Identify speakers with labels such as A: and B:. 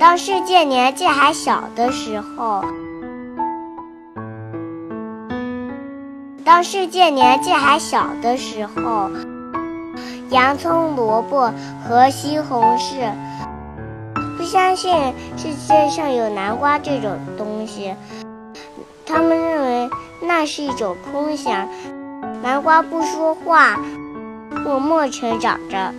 A: 当世界年纪还小的时候当世界年纪还小的时候洋葱萝卜和西红柿不相信世界上有南瓜这种东西他们认为那是一种空想。南瓜不说话默默成长着。